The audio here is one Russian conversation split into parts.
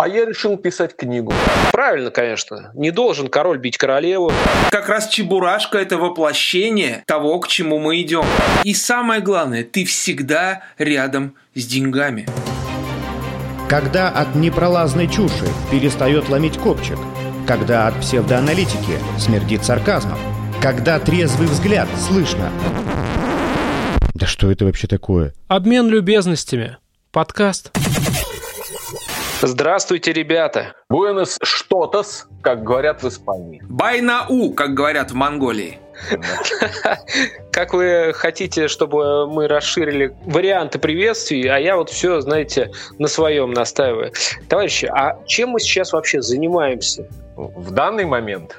А я решил писать книгу. Правильно, конечно. Не должен король бить королеву. Как раз Чебурашка – это воплощение того, к чему мы идем. И самое главное, ты всегда рядом с деньгами. Когда от непролазной чуши перестает ломить копчик, когда от псевдоаналитики смердит сарказмом, когда трезвый взгляд слышно. Да что это вообще такое? Обмен любезностями. Подкаст. Здравствуйте, ребята. Буэнос что-тос, как говорят в Испании. Байнау, как говорят в Монголии. Как вы хотите, чтобы мы расширили варианты приветствий, а я вот все, знаете, на своем настаиваю. Товарищи, а чем мы сейчас вообще занимаемся? В данный момент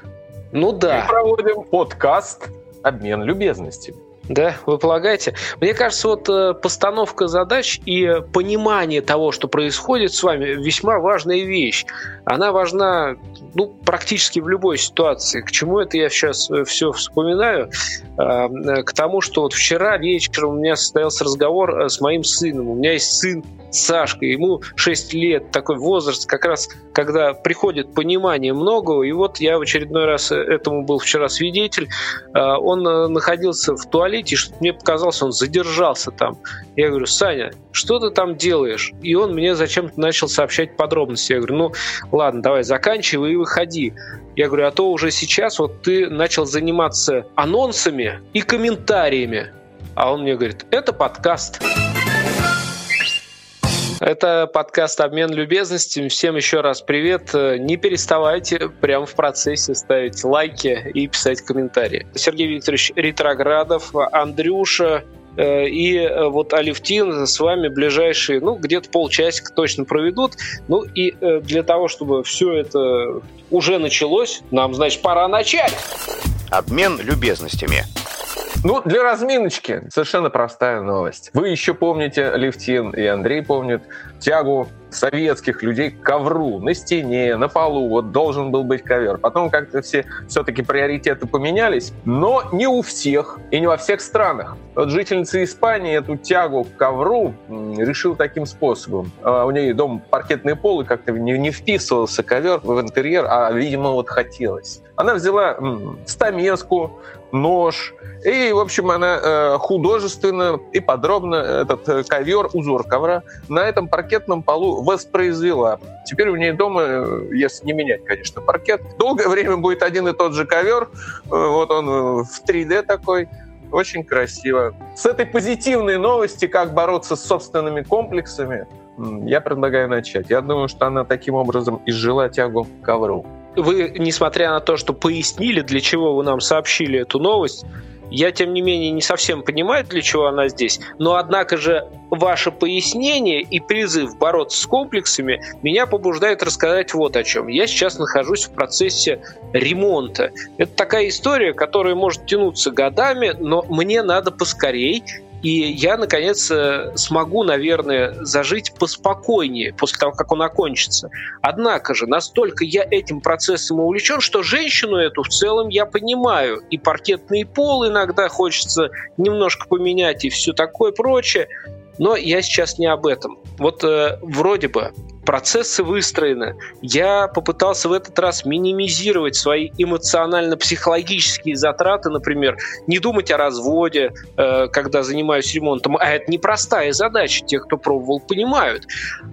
Ну мы да, проводим подкаст «Обмен любезностями». Да, вы полагаете? Мне кажется, вот э, постановка задач и понимание того, что происходит с вами, весьма важная вещь. Она важна ну, практически в любой ситуации. К чему это я сейчас все вспоминаю? А, э, К тому, что вот вчера вечером у меня состоялся разговор э, с моим сыном. У меня есть сын Сашка, ему 6 лет, такой возраст, как раз когда приходит понимание многого, и вот я в очередной раз э, этому был вчера свидетель, А, он э, находился в туалете, и что мне показалось, он задержался там. Я говорю, Саня, что ты там делаешь? И он мне зачем-то начал сообщать подробности. Я говорю, ну ладно, давай заканчивай и выходи. Я говорю, а то уже сейчас вот ты начал заниматься анонсами и комментариями. А он мне говорит, это подкаст. Это подкаст «Обмен любезностями». Всем еще раз привет. Не переставайте прямо в процессе ставить лайки и писать комментарии. Сергей Викторович Ретроградов, Андрюша, э, и э, вот Алевтин с вами ближайшие, ну, где-то полчасика точно проведут. Ну, и э, для того, чтобы все это уже началось, нам, значит, пора начать. Обмен любезностями. Ну, для разминочки совершенно простая новость. Вы еще помните, Левтин и Андрей помнят, тягу советских людей к ковру на стене, на полу. Вот должен был быть ковер. Потом как-то все все-таки приоритеты поменялись, но не у всех и не во всех странах. Вот жительница Испании эту тягу к ковру м, решила таким способом. А, У нее дом паркетный пол, и как-то не, не вписывался ковер в интерьер, а, видимо, вот хотелось. Она взяла стамеску, нож, и, в общем, она э, художественно и подробно этот э, ковер, узор ковра на этом паркетном полу воспроизвела. Теперь у нее дома, э, если не менять, конечно, паркет, долгое время будет один и тот же ковер. Вот он в 3D такой. Очень красиво. С этой позитивной новости, как бороться с собственными комплексами, я предлагаю начать. Я думаю, что она таким образом изжила тягу к ковру. Вы, несмотря на то, что пояснили, для чего вы нам сообщили эту новость, я, тем не менее, не совсем понимаю, для чего она здесь. Но, однако же, ваше пояснение и призыв бороться с комплексами меня побуждает рассказать вот о чем. Я сейчас нахожусь в процессе ремонта. Это такая история, которая может тянуться годами, но мне надо поскорей и я, наконец, э, смогу, наверное, зажить поспокойнее после того, как он окончится. Однако же, настолько я этим процессом увлечен, что женщину эту в целом я понимаю. И паркетный пол иногда хочется немножко поменять, и все такое прочее. Но я сейчас не об этом. Вот э, вроде бы процессы выстроены. Я попытался в этот раз минимизировать свои эмоционально-психологические затраты, например, не думать о разводе, э, когда занимаюсь ремонтом. А это непростая задача. Те, кто пробовал, понимают.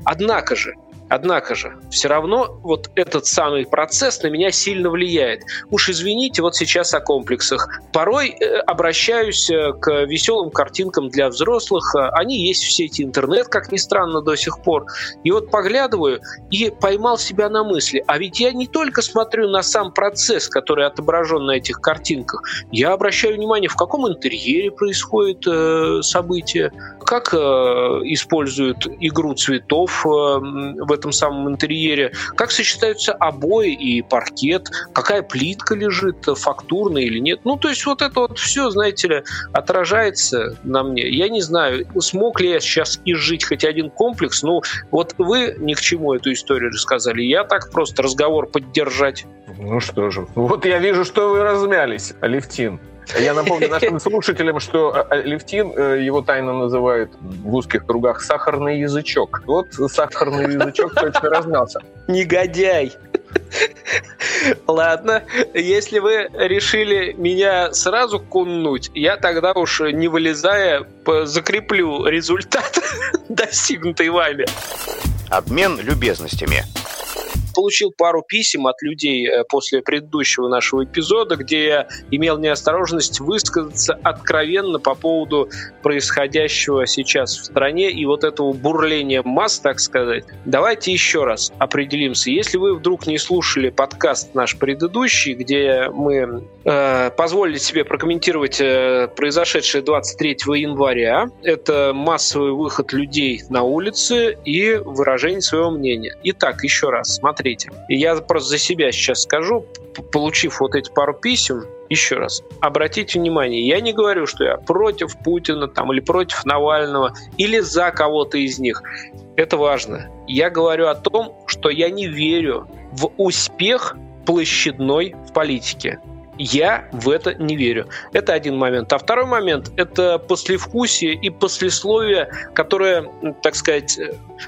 Однако же, Однако же, все равно вот этот самый процесс на меня сильно влияет. Уж извините, вот сейчас о комплексах. Порой э, обращаюсь э, к веселым картинкам для взрослых. Э, Они есть в сети интернет, как ни странно, до сих пор. И вот поглядываю и поймал себя на мысли. А ведь я не только смотрю на сам процесс, который отображен на этих картинках. Я обращаю внимание, в каком интерьере происходит э, событие, как э, используют игру цветов э, в этом самом интерьере, как сочетаются обои и паркет, какая плитка лежит, фактурная или нет. Ну, то есть вот это вот все, знаете ли, отражается на мне. Я не знаю, смог ли я сейчас изжить хоть один комплекс. Ну, вот вы ни к чему эту историю рассказали. Я так просто разговор поддержать. Ну что же, вот я вижу, что вы размялись, Алевтин. Я напомню нашим слушателям, что э, э, Левтин э, его тайно называют в узких кругах сахарный язычок. Вот сахарный язычок точно разнялся. Негодяй. Ладно, если вы решили меня сразу кунуть, я тогда уж не вылезая закреплю результат, достигнутый вами. Обмен любезностями получил пару писем от людей э, после предыдущего нашего эпизода, где я имел неосторожность высказаться откровенно по поводу происходящего сейчас в стране и вот этого бурления масс, так сказать. Давайте еще раз определимся. Если вы вдруг не слушали подкаст наш предыдущий, где мы э, позволили себе прокомментировать э, произошедшее 23 января, это массовый выход людей на улицы и выражение своего мнения. Итак, еще раз, смотрите смотрите. И я просто за себя сейчас скажу, получив вот эти пару писем, еще раз, обратите внимание, я не говорю, что я против Путина там, или против Навального, или за кого-то из них. Это важно. Я говорю о том, что я не верю в успех площадной в политике. Я в это не верю. Это один момент. А второй момент – это послевкусие и послесловие, которое, так сказать,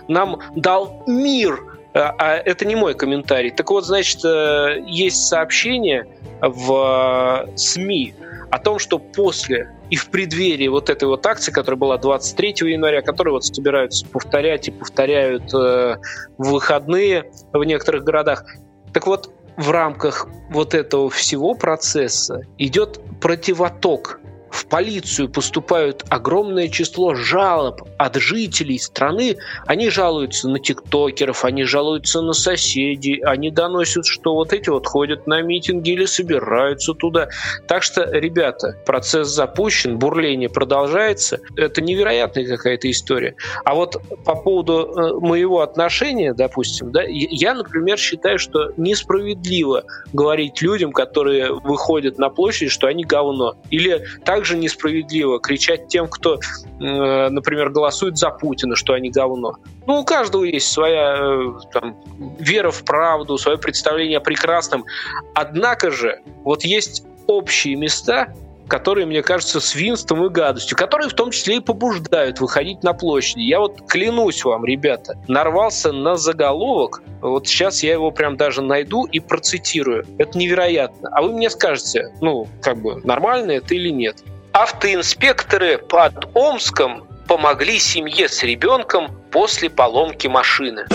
нам дал мир а, а это не мой комментарий. Так вот, значит, э, есть сообщение в э, СМИ о том, что после и в преддверии вот этой вот акции, которая была 23 января, которую вот собираются повторять и повторяют э, в выходные в некоторых городах. Так вот, в рамках вот этого всего процесса идет противоток в полицию поступают огромное число жалоб от жителей страны. Они жалуются на тиктокеров, они жалуются на соседей, они доносят, что вот эти вот ходят на митинги или собираются туда. Так что, ребята, процесс запущен, бурление продолжается. Это невероятная какая-то история. А вот по поводу э, моего отношения, допустим, да, я, например, считаю, что несправедливо говорить людям, которые выходят на площадь, что они говно. Или так также несправедливо кричать тем, кто, э, например, голосует за Путина, что они говно. Ну, у каждого есть своя э, там, вера в правду, свое представление о прекрасном. Однако же, вот есть общие места, которые, мне кажется, свинством и гадостью, которые в том числе и побуждают выходить на площади. Я вот клянусь вам, ребята, нарвался на заголовок, вот сейчас я его прям даже найду и процитирую. Это невероятно. А вы мне скажете, ну, как бы, нормально это или нет. Автоинспекторы под Омском помогли семье с ребенком после поломки машины.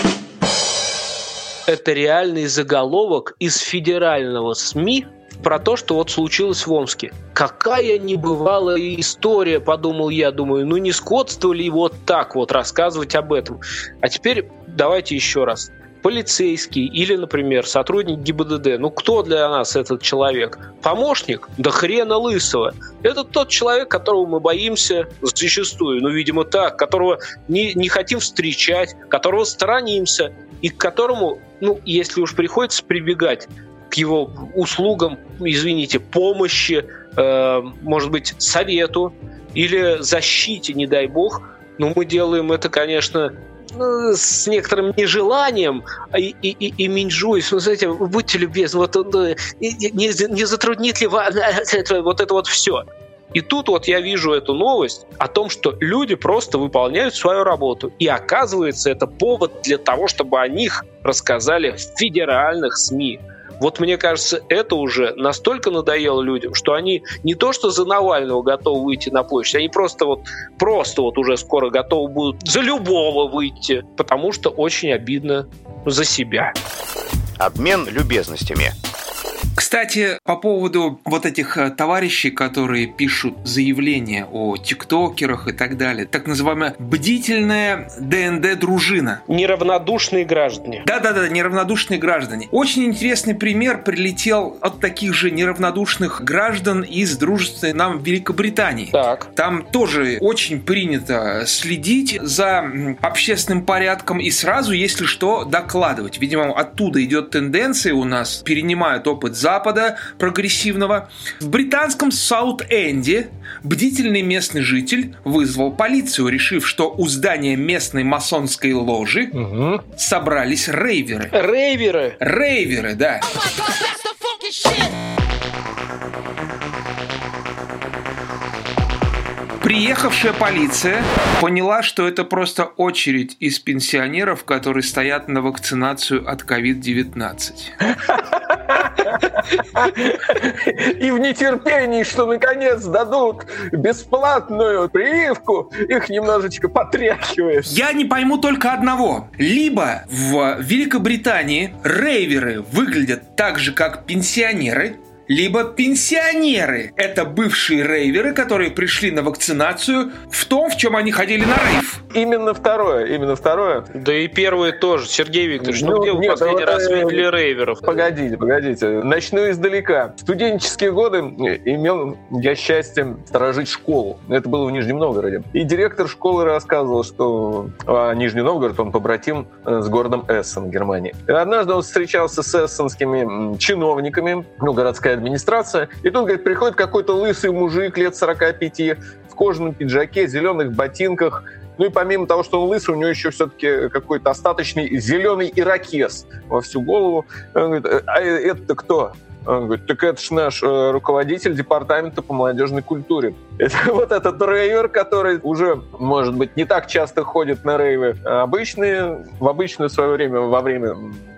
Это реальный заголовок из федерального СМИ про то, что вот случилось в Омске. Какая небывалая история, подумал я, думаю, ну не скотство ли вот так вот рассказывать об этом. А теперь давайте еще раз. Полицейский или, например, сотрудник ГИБДД. Ну кто для нас этот человек? Помощник? Да хрена лысого. Это тот человек, которого мы боимся зачастую, ну, видимо, так, которого не, не хотим встречать, которого сторонимся, и к которому, ну, если уж приходится прибегать, его услугам, извините, помощи, э, может быть, совету или защите, не дай бог. Но мы делаем это, конечно, ну, с некоторым нежеланием и, и, и, и минжуясь, ну, знаете, будьте любезны, вот, э, не, не затруднит ли вас это, вот это вот все. И тут вот я вижу эту новость о том, что люди просто выполняют свою работу. И оказывается, это повод для того, чтобы о них рассказали в федеральных СМИ. Вот мне кажется, это уже настолько надоело людям, что они не то что за Навального готовы выйти на площадь, они просто вот, просто вот уже скоро готовы будут за любого выйти, потому что очень обидно за себя. Обмен любезностями. Кстати, по поводу вот этих э, товарищей, которые пишут заявления о тиктокерах и так далее, так называемая бдительная ДНД-дружина. Неравнодушные граждане. Да-да-да, неравнодушные граждане. Очень интересный пример прилетел от таких же неравнодушных граждан из дружественной нам Великобритании. Так. Там тоже очень принято следить за общественным порядком и сразу, если что, докладывать. Видимо, оттуда идет тенденция у нас, перенимают опыт Запада прогрессивного. В британском Саут-Энде бдительный местный житель вызвал полицию, решив, что у здания местной масонской ложи угу. собрались рейверы. Приехавшая полиция поняла, что это просто очередь из пенсионеров, которые стоят на вакцинацию от COVID-19. И в нетерпении, что наконец дадут бесплатную прививку, их немножечко потряхивает. Я не пойму только одного. Либо в Великобритании рейверы выглядят так же, как пенсионеры, либо пенсионеры. Это бывшие рейверы, которые пришли на вакцинацию в том, в чем они ходили на рейв. Именно второе, именно второе. Да и первые тоже. Сергей Викторович, ну, ну где вы нет, последний вот, раз видели рейверов? Погодите, погодите. Начну издалека. В студенческие годы имел я счастье сторожить школу. Это было в Нижнем Новгороде. И директор школы рассказывал, что а, Нижний Новгород, он побратим э, с городом Эссен, Германии. И однажды он встречался с эссенскими чиновниками, ну, городская администрация. И тут, говорит, приходит какой-то лысый мужик лет 45 в кожаном пиджаке, зеленых ботинках, ну и помимо того, что он лысый, у него еще все-таки какой-то остаточный зеленый ирокез во всю голову. Он говорит, а это кто? Он говорит, так это же наш э, руководитель департамента по молодежной культуре. Это вот этот рейвер, который уже, может быть, не так часто ходит на рейвы, а обычные, в обычное свое время, во время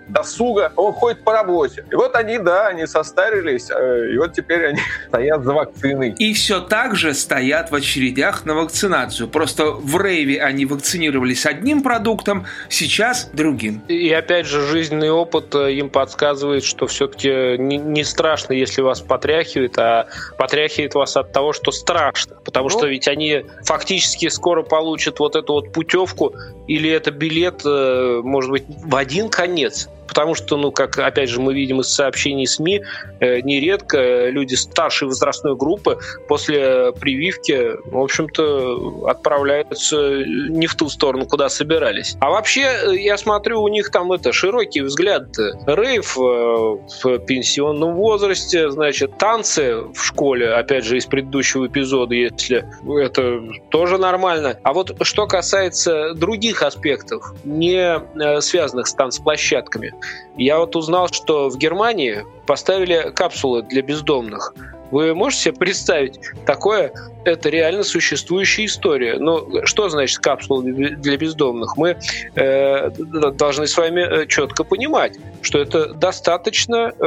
досуга, он ходит по работе. И вот они, да, они состарились, э, и вот теперь они стоят за вакциной. И все так же стоят в очередях на вакцинацию. Просто в рейве они вакцинировались одним продуктом, сейчас другим. И опять же, жизненный опыт э, им подсказывает, что все-таки не, страшно, если вас потряхивает, а потряхивает вас от того, что страшно. Потому ну, что ведь они фактически скоро получат вот эту вот путевку, или это билет, э, может быть, в один конец потому что, ну, как опять же мы видим из сообщений СМИ, э, нередко люди старшей возрастной группы после прививки, в общем-то, отправляются не в ту сторону, куда собирались. А вообще, э, я смотрю, у них там это широкий взгляд. Рейв э, в пенсионном возрасте, значит, танцы в школе, опять же, из предыдущего эпизода, если это тоже нормально. А вот что касается других аспектов, не связанных с танцплощадками, я вот узнал, что в Германии поставили капсулы для бездомных. Вы можете себе представить такое? Это реально существующая история. Но ну, что значит капсула для бездомных? Мы э, должны с вами э, четко понимать, что это достаточно э,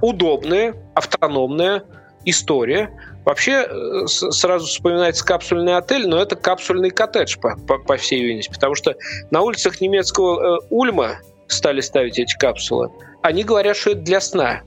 удобная, автономная история. Вообще э, сразу вспоминается капсульный отель, но это капсульный коттедж, по, по, по всей видимости, потому что на улицах немецкого э, Ульма стали ставить эти капсулы, они говорят, что это для сна.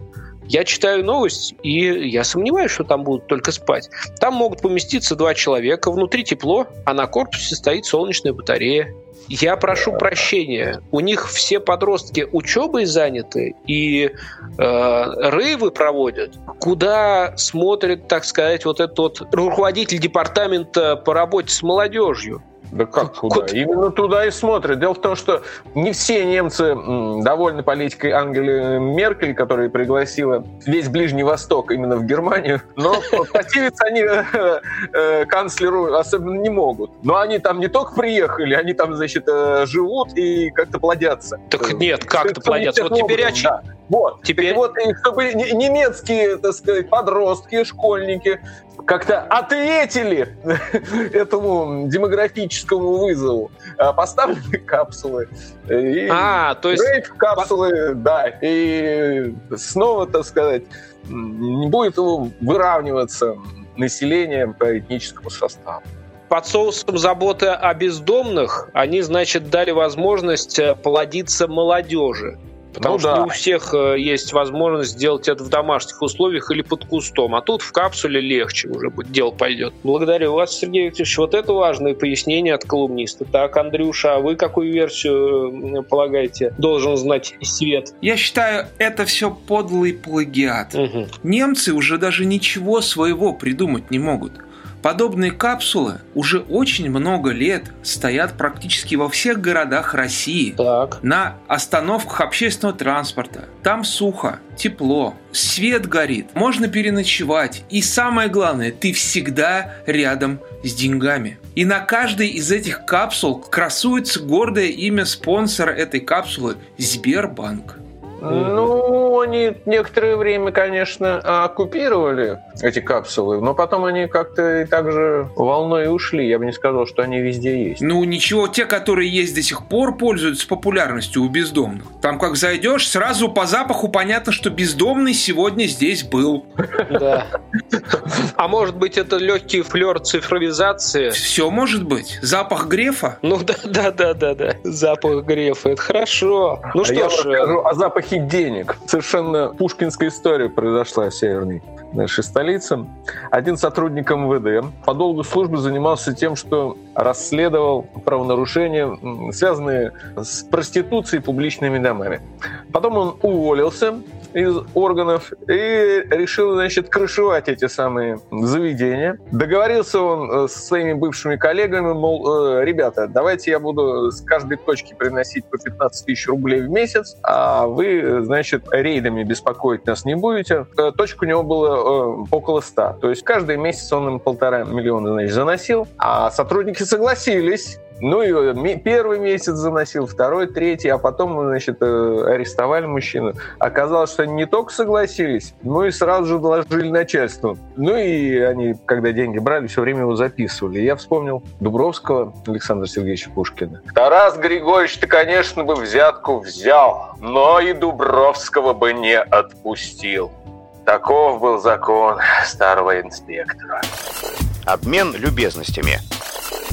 Я читаю новость, и я сомневаюсь, что там будут только спать. Там могут поместиться два человека, внутри тепло, а на корпусе стоит солнечная батарея. Я прошу прощения, у них все подростки учебой заняты и э, рейвы проводят, куда смотрит, так сказать, вот этот вот руководитель департамента по работе с молодежью. Да как куда? Куда? Именно туда и смотрят. Дело в том, что не все немцы довольны политикой Ангели Меркель, которая пригласила весь Ближний Восток именно в Германию, но противиться они э, э, канцлеру особенно не могут. Но они там не только приехали, они там, значит, э, живут и как-то плодятся. Так нет, как-то плодятся. Вот теперь да. Вот. Теперь... вот, чтобы немецкие, так сказать, подростки, школьники как-то ответили этому демографическому вызову. А, поставлены капсулы. И а, то есть... капсулы, да. И снова, так сказать, не будет выравниваться население по этническому составу под соусом заботы о бездомных они, значит, дали возможность э, плодиться молодежи. Потому ну, что да. не у всех э, есть возможность сделать это в домашних условиях или под кустом. А тут в капсуле легче уже будет, дело пойдет. Благодарю вас, Сергей Викторович. Вот это важное пояснение от колумниста. Так, Андрюша, а вы какую версию полагаете должен знать свет? Я считаю, это все подлый плагиат. Угу. Немцы уже даже ничего своего придумать не могут. Подобные капсулы уже очень много лет стоят практически во всех городах России. Так. На остановках общественного транспорта. Там сухо, тепло, свет горит, можно переночевать. И самое главное, ты всегда рядом с деньгами. И на каждой из этих капсул красуется гордое имя спонсора этой капсулы – Сбербанк. Ну, они некоторое время, конечно, оккупировали эти капсулы, но потом они как-то и так же волной ушли. Я бы не сказал, что они везде есть. Ну, ничего, те, которые есть до сих пор, пользуются популярностью у бездомных. Там как зайдешь, сразу по запаху понятно, что бездомный сегодня здесь был. Да. А может быть, это легкий флер цифровизации? Все может быть. Запах Грефа? Ну да, да, да, да, да. Запах Грефа. Это хорошо. Ну а что ж. о запахе денег. Совершенно пушкинская история произошла в северной нашей столице. Один сотрудник МВД по долгу службы занимался тем, что расследовал правонарушения, связанные с проституцией и публичными домами. Потом он уволился из органов и решил, значит, крышевать эти самые заведения. Договорился он э, со своими бывшими коллегами, мол, э, ребята, давайте я буду с каждой точки приносить по 15 тысяч рублей в месяц, а вы, значит, рейдами беспокоить нас не будете. Э, точек у него было около 100. То есть каждый месяц он им полтора миллиона, значит, заносил, а сотрудники согласились ну и первый месяц заносил, второй, третий, а потом, значит, э, арестовали мужчину. Оказалось, что они не только согласились, но и сразу же доложили начальству. Ну и они, когда деньги брали, все время его записывали. Я вспомнил Дубровского Александра Сергеевича Пушкина. Тарас Григорьевич, ты, конечно, бы взятку взял, но и Дубровского бы не отпустил. Таков был закон старого инспектора. Обмен любезностями.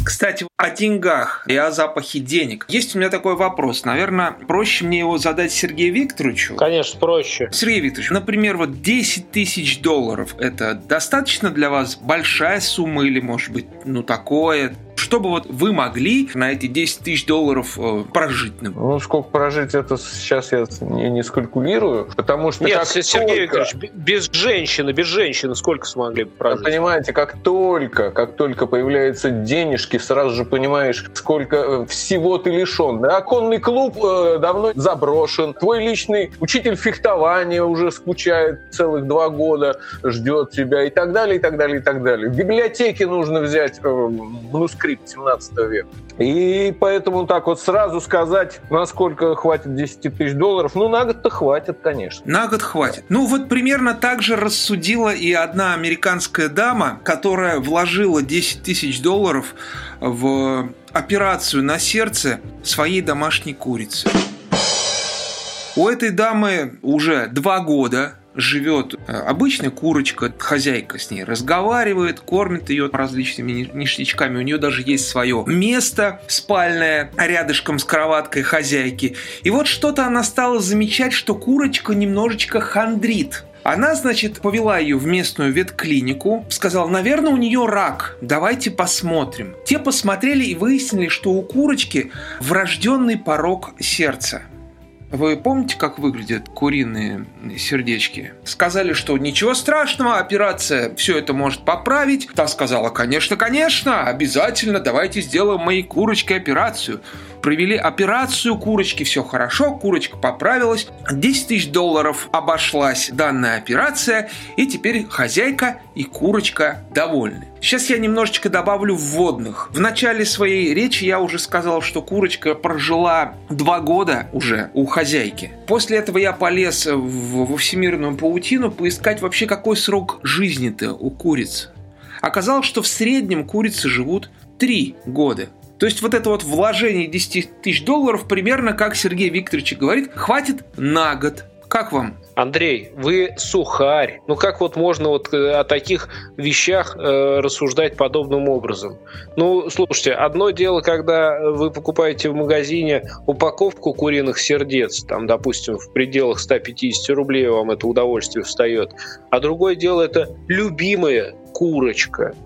Кстати, о деньгах и о запахе денег. Есть у меня такой вопрос. Наверное, проще мне его задать Сергею Викторовичу. Конечно, проще. Сергей Викторович, например, вот 10 тысяч долларов – это достаточно для вас большая сумма или, может быть, ну такое? Чтобы вот вы могли на эти 10 тысяч долларов э, прожить? Ну, сколько прожить, это сейчас я не, не скалькулирую, потому что... Нет, как Сергей только... Викторович, без женщины, без женщины сколько смогли прожить? Вы понимаете, как только, как только появляются денежки, сразу же понимаешь, сколько э, всего ты лишен. Оконный клуб э, давно заброшен, твой личный учитель фехтования уже скучает целых два года, ждет тебя и так далее, и так далее, и так далее. В библиотеке нужно взять э, манускрипт 17 века. И поэтому так вот сразу сказать, насколько хватит 10 тысяч долларов, ну на год-то хватит, конечно. На год хватит. Ну вот примерно так же рассудила и одна американская дама, которая вложила 10 тысяч долларов в операцию на сердце своей домашней курицы. У этой дамы уже два года живет э, обычная курочка, хозяйка с ней разговаривает, кормит ее различными ништячками. У нее даже есть свое место спальное рядышком с кроваткой хозяйки. И вот что-то она стала замечать, что курочка немножечко хандрит. Она, значит, повела ее в местную ветклинику, сказала, наверное, у нее рак, давайте посмотрим. Те посмотрели и выяснили, что у курочки врожденный порог сердца. Вы помните, как выглядят куриные сердечки? Сказали, что ничего страшного, операция все это может поправить. Та сказала, конечно, конечно, обязательно, давайте сделаем моей курочке операцию провели операцию курочки, все хорошо, курочка поправилась. 10 тысяч долларов обошлась данная операция, и теперь хозяйка и курочка довольны. Сейчас я немножечко добавлю вводных. В начале своей речи я уже сказал, что курочка прожила два года уже у хозяйки. После этого я полез в, во всемирную паутину поискать вообще какой срок жизни-то у куриц. Оказалось, что в среднем курицы живут три года. То есть вот это вот вложение 10 тысяч долларов примерно, как Сергей Викторович говорит, хватит на год. Как вам? Андрей, вы сухарь. Ну как вот можно вот э, о таких вещах э, рассуждать подобным образом? Ну, слушайте, одно дело, когда вы покупаете в магазине упаковку куриных сердец, там, допустим, в пределах 150 рублей вам это удовольствие встает, а другое дело это любимая курочка,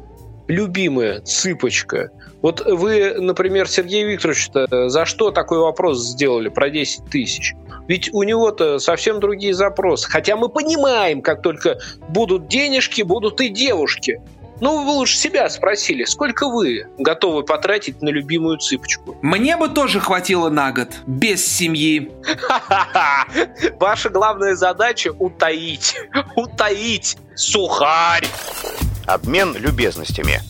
любимая цыпочка. Вот вы, например, Сергей Викторович, за что такой вопрос сделали про 10 тысяч? Ведь у него-то совсем другие запросы. Хотя мы понимаем, как только будут денежки, будут и девушки. Ну, вы лучше себя спросили, сколько вы готовы потратить на любимую цыпочку? Мне бы тоже хватило на год, без семьи. Ваша главная задача – утаить. Утаить. Сухарь. Обмен любезностями.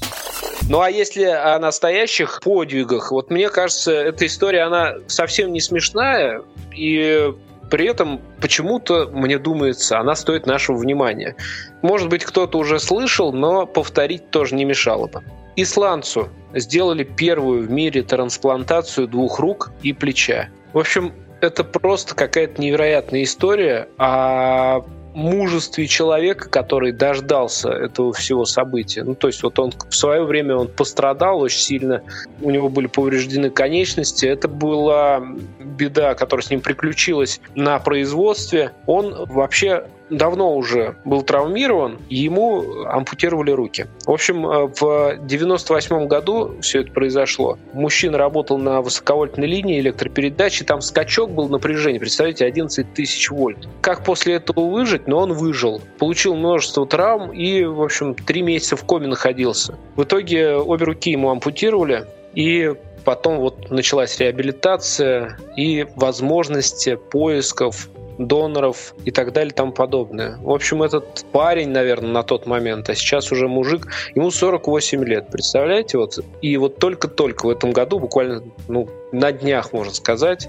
Ну а если о настоящих подвигах, вот мне кажется, эта история, она совсем не смешная, и при этом почему-то, мне думается, она стоит нашего внимания. Может быть, кто-то уже слышал, но повторить тоже не мешало бы. Исландцу сделали первую в мире трансплантацию двух рук и плеча. В общем, это просто какая-то невероятная история о мужестве человека, который дождался этого всего события. Ну, то есть вот он в свое время он пострадал очень сильно, у него были повреждены конечности. Это была беда, которая с ним приключилась на производстве. Он вообще давно уже был травмирован, ему ампутировали руки. В общем, э, в 98 году все это произошло. Мужчина работал на высоковольтной линии электропередачи, там скачок был напряжения, представляете, 11 тысяч вольт. Как после этого выжить? Но он выжил. Получил множество травм и, в общем, три месяца в коме находился. В итоге обе руки ему ампутировали, и потом вот началась реабилитация и возможности поисков доноров и так далее и тому подобное. В общем, этот парень, наверное, на тот момент, а сейчас уже мужик, ему 48 лет, представляете? Вот, и вот только-только в этом году, буквально ну, на днях, можно сказать,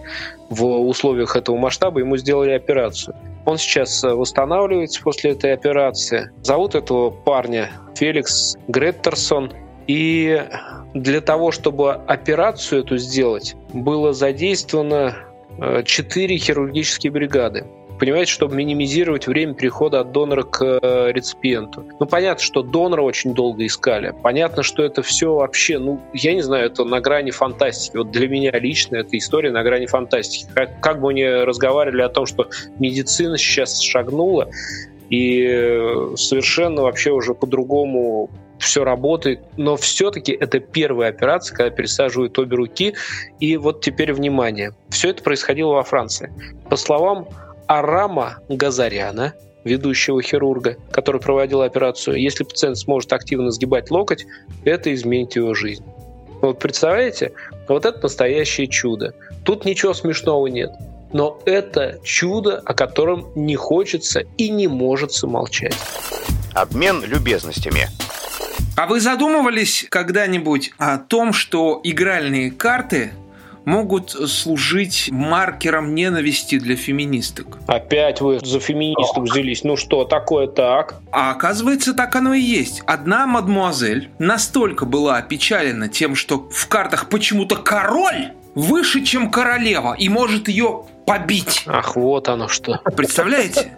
в условиях этого масштаба ему сделали операцию. Он сейчас восстанавливается после этой операции. Зовут этого парня Феликс Греттерсон. И для того, чтобы операцию эту сделать, было задействовано Э, четыре хирургические бригады. Понимаете, чтобы минимизировать время перехода от донора к э, реципиенту. Ну, понятно, что донора очень долго искали. Понятно, что это все вообще, ну, я не знаю, это на грани фантастики. Вот для меня лично эта история на грани фантастики. Как, как бы они разговаривали о том, что медицина сейчас шагнула, и э, совершенно вообще уже по-другому все работает, но все-таки это первая операция, когда пересаживают обе руки. И вот теперь внимание. Все это происходило во Франции. По словам Арама Газаряна, ведущего хирурга, который проводил операцию, если пациент сможет активно сгибать локоть, это изменит его жизнь. Вот представляете? Вот это настоящее чудо. Тут ничего смешного нет. Но это чудо, о котором не хочется и не может молчать. Обмен любезностями. А вы задумывались когда-нибудь о том, что игральные карты могут служить маркером ненависти для феминисток. Опять вы за феминисток взялись. Ну что, такое так? А оказывается, так оно и есть. Одна мадмуазель настолько была опечалена тем, что в картах почему-то король выше, чем королева, и может ее побить. Ах, вот оно что. Представляете?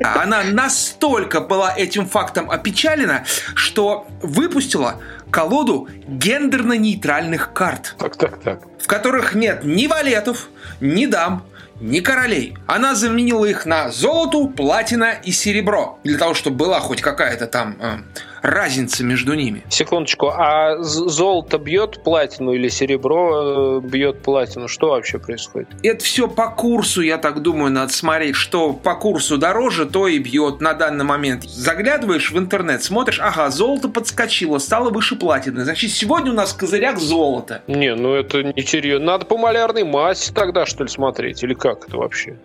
Она настолько была этим фактом опечалена, что выпустила колоду гендерно-нейтральных карт. Так, так, так. В которых нет ни валетов, ни дам, ни королей. Она заменила их на золоту, платина и серебро. Для того, чтобы была хоть какая-то там э, разница между ними. Секундочку, а золото бьет платину или серебро э, бьет платину? Что вообще происходит? Это все по курсу, я так думаю, надо смотреть, что по курсу дороже, то и бьет на данный момент. Заглядываешь в интернет, смотришь, ага, золото подскочило, стало выше платины. Значит, сегодня у нас в козырях золото. Не, ну это не серьезно. Надо по малярной массе тогда, что ли, смотреть? Или как это вообще?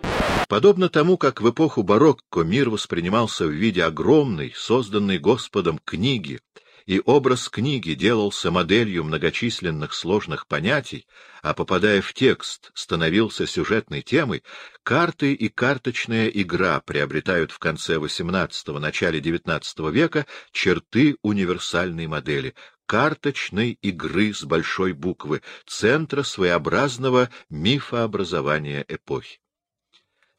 Подобно тому, как в эпоху барокко мир воспринимался в виде огромной, созданной Господом книги, и образ книги делался моделью многочисленных сложных понятий, а попадая в текст, становился сюжетной темой, карты и карточная игра приобретают в конце XVIII – начале XIX века черты универсальной модели, карточной игры с большой буквы, центра своеобразного мифообразования эпохи.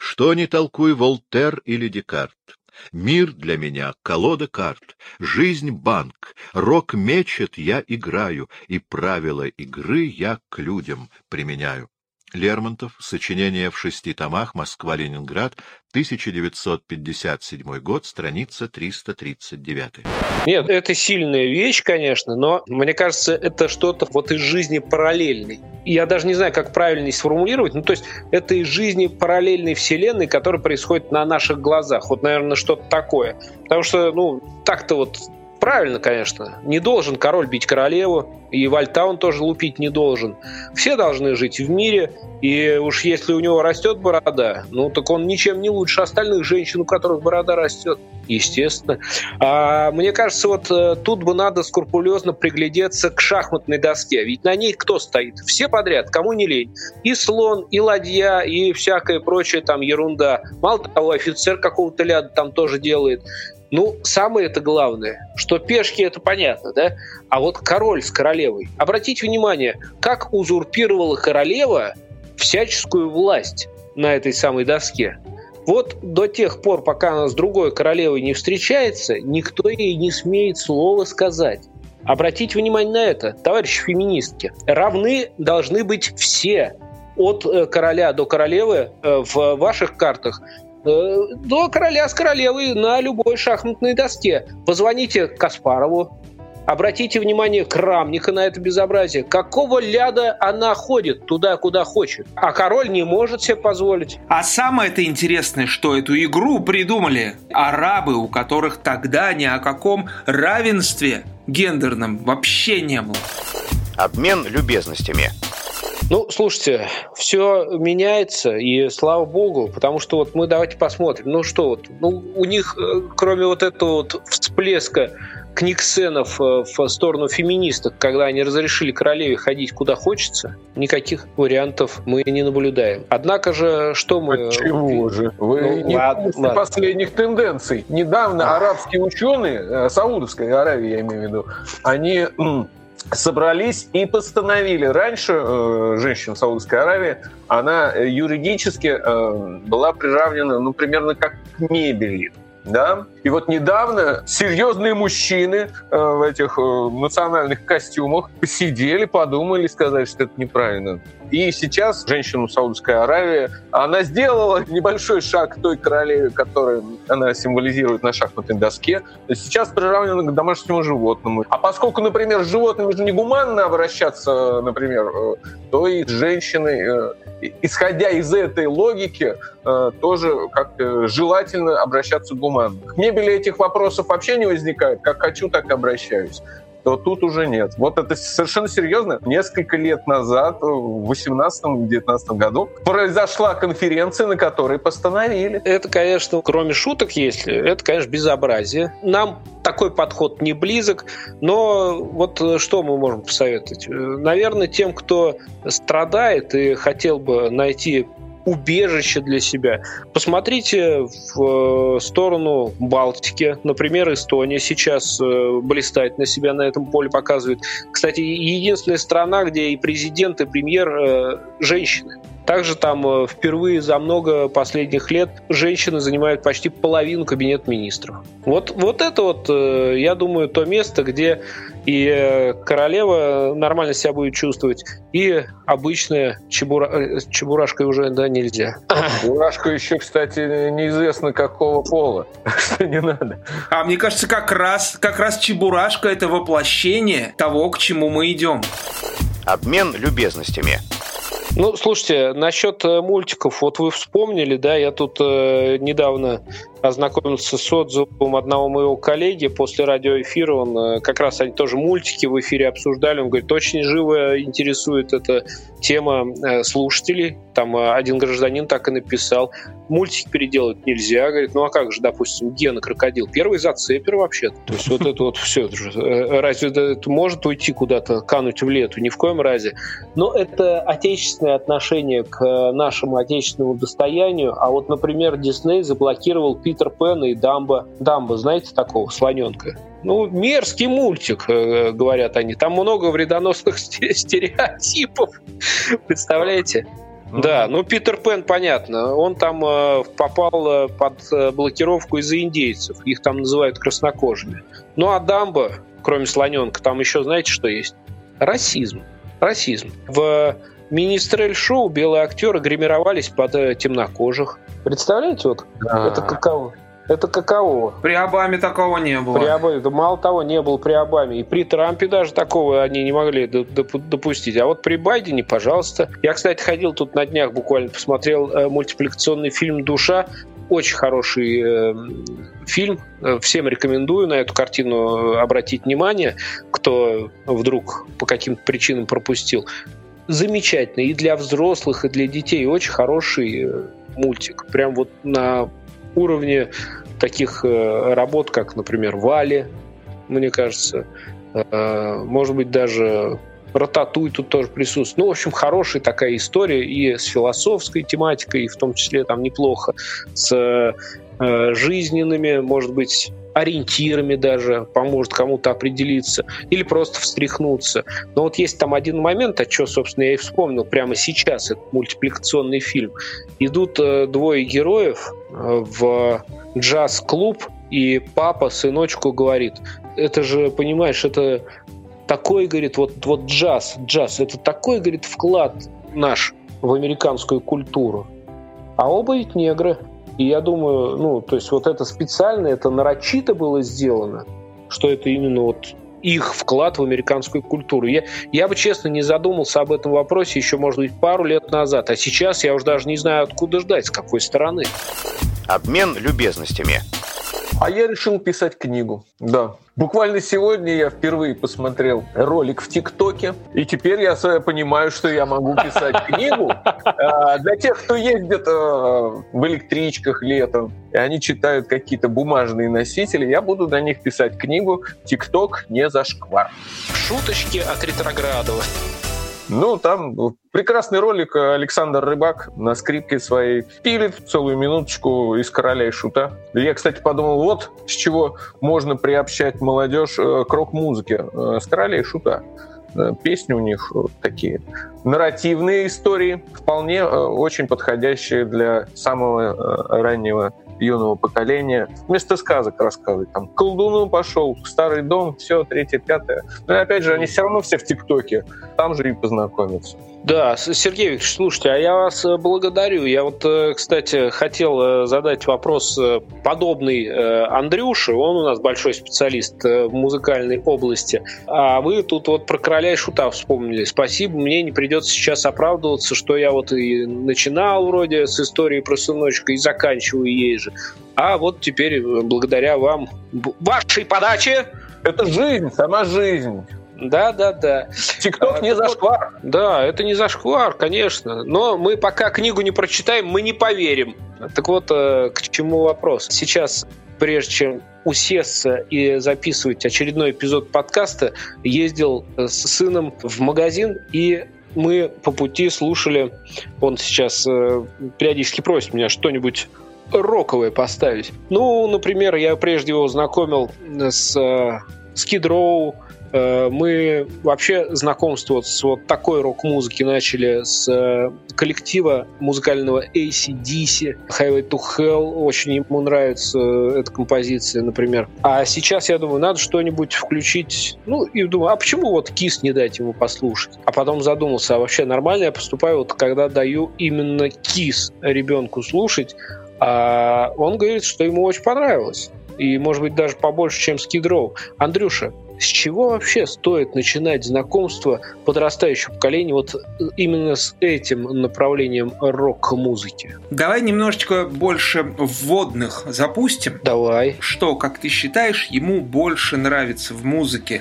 Что ни толкуй Волтер или Декарт, мир для меня — колода карт, жизнь — банк, рок мечет, я играю, и правила игры я к людям применяю. Лермонтов. Сочинение в шести томах. Москва-Ленинград. 1957 год. Страница 339. Нет, это сильная вещь, конечно, но мне кажется, это что-то вот из жизни параллельной. Я даже не знаю, как правильно сформулировать. Ну, то есть это из жизни параллельной вселенной, которая происходит на наших глазах. Вот, наверное, что-то такое. Потому что, ну, так-то вот Правильно, конечно. Не должен король бить королеву, и Вальтаун тоже лупить не должен. Все должны жить в мире, и уж если у него растет борода, ну так он ничем не лучше остальных женщин, у которых борода растет. Естественно. А мне кажется, вот э, тут бы надо скрупулезно приглядеться к шахматной доске. Ведь на ней кто стоит? Все подряд, кому не лень. И слон, и ладья, и всякая прочая там ерунда. Мало того, офицер какого-то ляда там тоже делает. Ну, самое это главное, что пешки это понятно, да? А вот король с королевой. Обратите внимание, как узурпировала королева всяческую власть на этой самой доске. Вот до тех пор, пока она с другой королевой не встречается, никто ей не смеет слова сказать. Обратите внимание на это, товарищи феминистки. Равны должны быть все, от э, короля до королевы э, в ваших картах до короля с королевой на любой шахматной доске. Позвоните Каспарову, обратите внимание Крамника на это безобразие. Какого ляда она ходит туда, куда хочет, а король не может себе позволить. А самое-то интересное, что эту игру придумали арабы, у которых тогда ни о каком равенстве гендерном вообще не было. Обмен любезностями – ну, слушайте, все меняется, и слава богу, потому что вот мы давайте посмотрим. Ну что вот, ну у них, э, кроме вот этого вот всплеска книгсенов э, в сторону феминисток, когда они разрешили королеве ходить куда хочется, никаких вариантов мы не наблюдаем. Однако же, что мы... Почему же? Вы ну, не ладно, ладно. последних тенденций. Недавно арабские ученые, э, Саудовской Аравии я имею в виду, они собрались и постановили. Раньше э, женщина Саудовской Аравии, она юридически э, была приравнена, ну, примерно как к мебели. Да? И вот недавно серьезные мужчины э, в этих э, национальных костюмах посидели, подумали, сказали, что это неправильно. И сейчас женщина Саудовской Аравии, она сделала небольшой шаг к той королеве, которую она символизирует на шахматной доске. Сейчас приравнена к домашнему животному. А поскольку, например, с животными же негуманно обращаться, например, э, то и с женщиной, э, исходя из этой логики, э, тоже как желательно обращаться гуманно. К мебели этих вопросов вообще не возникает. Как хочу, так и обращаюсь то тут уже нет. Вот это совершенно серьезно. Несколько лет назад, в 18-19 году, произошла конференция, на которой постановили. Это, конечно, кроме шуток, если, это, конечно, безобразие. Нам такой подход не близок, но вот что мы можем посоветовать? Наверное, тем, кто страдает и хотел бы найти убежище для себя. Посмотрите в э, сторону Балтики. Например, Эстония сейчас э, блистает на себя на этом поле, показывает. Кстати, единственная страна, где и президент, и премьер э, женщины. Также там впервые за много последних лет женщины занимают почти половину кабинет министров. Вот, вот это вот, я думаю, то место, где и э, королева нормально себя будет чувствовать, и обычная чебура... Э, чебурашкой уже да, нельзя. Чебурашка еще, кстати, неизвестно какого пола, что не надо. А мне кажется, как раз, как раз чебурашка это воплощение того, к чему мы идем. Обмен любезностями. Ну, слушайте, насчет э, мультиков, вот вы вспомнили, да, я тут э, недавно ознакомился с отзывом одного моего коллеги после радиоэфира. Он э, как раз они тоже мультики в эфире обсуждали. Он говорит, очень живо интересует эта тема э, слушателей. Там э, один гражданин так и написал. Мультики переделать нельзя. Говорит, ну а как же, допустим, Гена Крокодил? Первый зацепер вообще. То есть вот это вот все. Разве это может уйти куда-то, кануть в лету? Ни в коем разе. Но это отечественное отношение к нашему отечественному достоянию. А вот, например, Дисней заблокировал Питер Пен и Дамба. Дамба, знаете такого, слоненка? Ну, мерзкий мультик, э, говорят они. Там много вредоносных стереотипов. Представляете? Да, ну Питер Пен, понятно, он там э, попал э, под э, блокировку из-за индейцев, их там называют краснокожими. Ну а Дамба, кроме слоненка, там еще знаете, что есть? Расизм. Расизм. В Министрель-шоу белые актеры гримировались под э, темнокожих. Представляете, вот да. это каково? Это каково? При Обаме такого не было. При Обаме, да мало того, не было при Обаме. И при Трампе даже такого они не могли допустить. А вот при Байдене, пожалуйста. Я, кстати, ходил тут на днях буквально, посмотрел э, мультипликационный фильм «Душа». очень хороший э, фильм. Всем рекомендую на эту картину обратить внимание, кто вдруг по каким-то причинам пропустил. Замечательный и для взрослых, и для детей. Очень хороший э, мультик. Прям вот на уровне таких э, работ, как, например, Вали, мне кажется. Э, может быть, даже Рататуй тут тоже присутствует. Ну, в общем, хорошая такая история и с философской тематикой, и в том числе там неплохо с э, жизненными, может быть, ориентирами даже, поможет кому-то определиться, или просто встряхнуться. Но вот есть там один момент, о чем, собственно, я и вспомнил прямо сейчас, это мультипликационный фильм. Идут э, двое героев э, в джаз-клуб, и папа сыночку говорит, это же, понимаешь, это такой, говорит, вот, вот джаз, джаз, это такой, говорит, вклад наш в американскую культуру. А оба ведь негры. И я думаю, ну, то есть вот это специально, это нарочито было сделано, что это именно вот их вклад в американскую культуру. Я, я бы, честно, не задумался об этом вопросе еще, может быть, пару лет назад. А сейчас я уже даже не знаю, откуда ждать, с какой стороны. Обмен любезностями. А я решил писать книгу. Да. Буквально сегодня я впервые посмотрел ролик в ТикТоке, и теперь я понимаю, что я могу писать книгу. А, для тех, кто ездит а, в электричках летом, и они читают какие-то бумажные носители, я буду на них писать книгу «ТикТок не зашквар». Шуточки от ретроградова. Ну, там прекрасный ролик Александр Рыбак на скрипке своей пилит целую минуточку из «Короля и шута». Я, кстати, подумал, вот с чего можно приобщать молодежь э, к рок-музыке. Э, с «Короля и шута». Э, песни у них такие нарративные истории, вполне очень подходящие для самого раннего юного поколения. Вместо сказок рассказывать. Там, колдуну пошел, старый дом, все, третье, пятое. Но опять же, они все равно все в ТикТоке. Там же и познакомятся. Да, Сергей Викторович, слушайте, а я вас э, благодарю. Я вот, э, кстати, хотел э, задать вопрос подобный Андрюше. Он у нас большой специалист в музыкальной области. А вы тут вот про короля и шута вспомнили. Спасибо, мне не придется сейчас оправдываться, что я вот и начинал вроде с истории про сыночка и заканчиваю ей же. А вот теперь благодаря вам, вашей подаче, это жизнь, сама жизнь. Да, да, да. ТикТок не зашквар. Да, это не зашквар, конечно. Но мы пока книгу не прочитаем, мы не поверим. Так вот, э, к чему вопрос? Сейчас, прежде чем усесться и записывать очередной эпизод подкаста, ездил с сыном в магазин и мы по пути слушали, он сейчас э, периодически просит меня что-нибудь роковое поставить. Ну, например, я прежде его знакомил с э, Skid Row, Э, мы вообще знакомство с вот такой рок-музыки начали с э, коллектива музыкального ACDC, Highway to Hell. Очень ему нравится э, эта композиция, например. А сейчас, я думаю, надо что-нибудь включить. Ну, и думаю, а почему вот Кис не дать ему послушать? А потом задумался, а вообще нормально я поступаю, вот когда даю именно Кис ребенку слушать, а он говорит, что ему очень понравилось. И, может быть, даже побольше, чем Скидроу. Андрюша, с чего вообще стоит начинать знакомство подрастающего поколения вот именно с этим направлением рок-музыки? Давай немножечко больше вводных запустим. Давай. Что, как ты считаешь, ему больше нравится в музыке?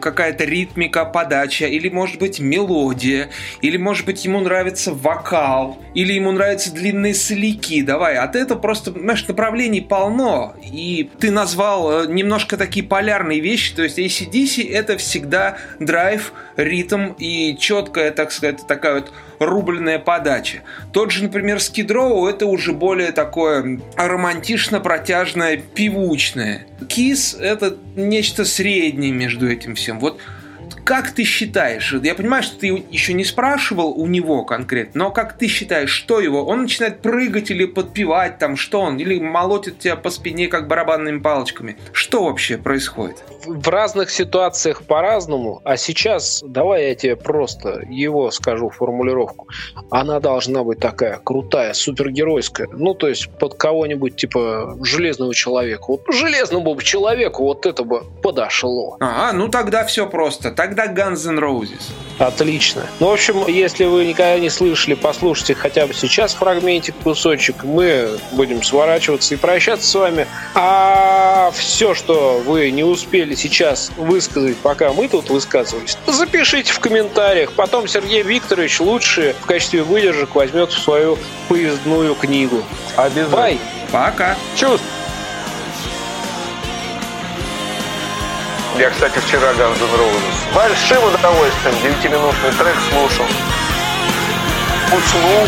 Какая-то ритмика, подача, или, может быть, мелодия, или, может быть, ему нравится вокал, или ему нравятся длинные соляки. Давай, от этого просто, знаешь, направлений полно. И ты назвал э, немножко такие полярные вещи, то есть если ACDC это всегда драйв, ритм и четкая, так сказать, такая вот рубленная подача. Тот же, например, Row это уже более такое романтично-протяжное, певучное. Kiss это нечто среднее между этим всем. Вот как ты считаешь, я понимаю, что ты еще не спрашивал у него конкретно, но как ты считаешь, что его? Он начинает прыгать или подпевать там, что он? Или молотит тебя по спине как барабанными палочками? Что вообще происходит? В разных ситуациях по-разному, а сейчас давай я тебе просто его скажу формулировку. Она должна быть такая крутая, супергеройская. Ну, то есть под кого-нибудь типа железного человека. Вот железному человеку вот это бы подошло. А, ну тогда все просто. Так тогда Guns N' Roses. Отлично. Ну, в общем, если вы никогда не слышали, послушайте хотя бы сейчас фрагментик, кусочек. Мы будем сворачиваться и прощаться с вами. А все, что вы не успели сейчас высказать, пока мы тут высказывались, запишите в комментариях. Потом Сергей Викторович лучше в качестве выдержек возьмет в свою поездную книгу. Обязательно. Бай! Пока. Чувств. Я, кстати, вчера Guns N' Roses с большим удовольствием 9-минутный трек слушал. Уснул.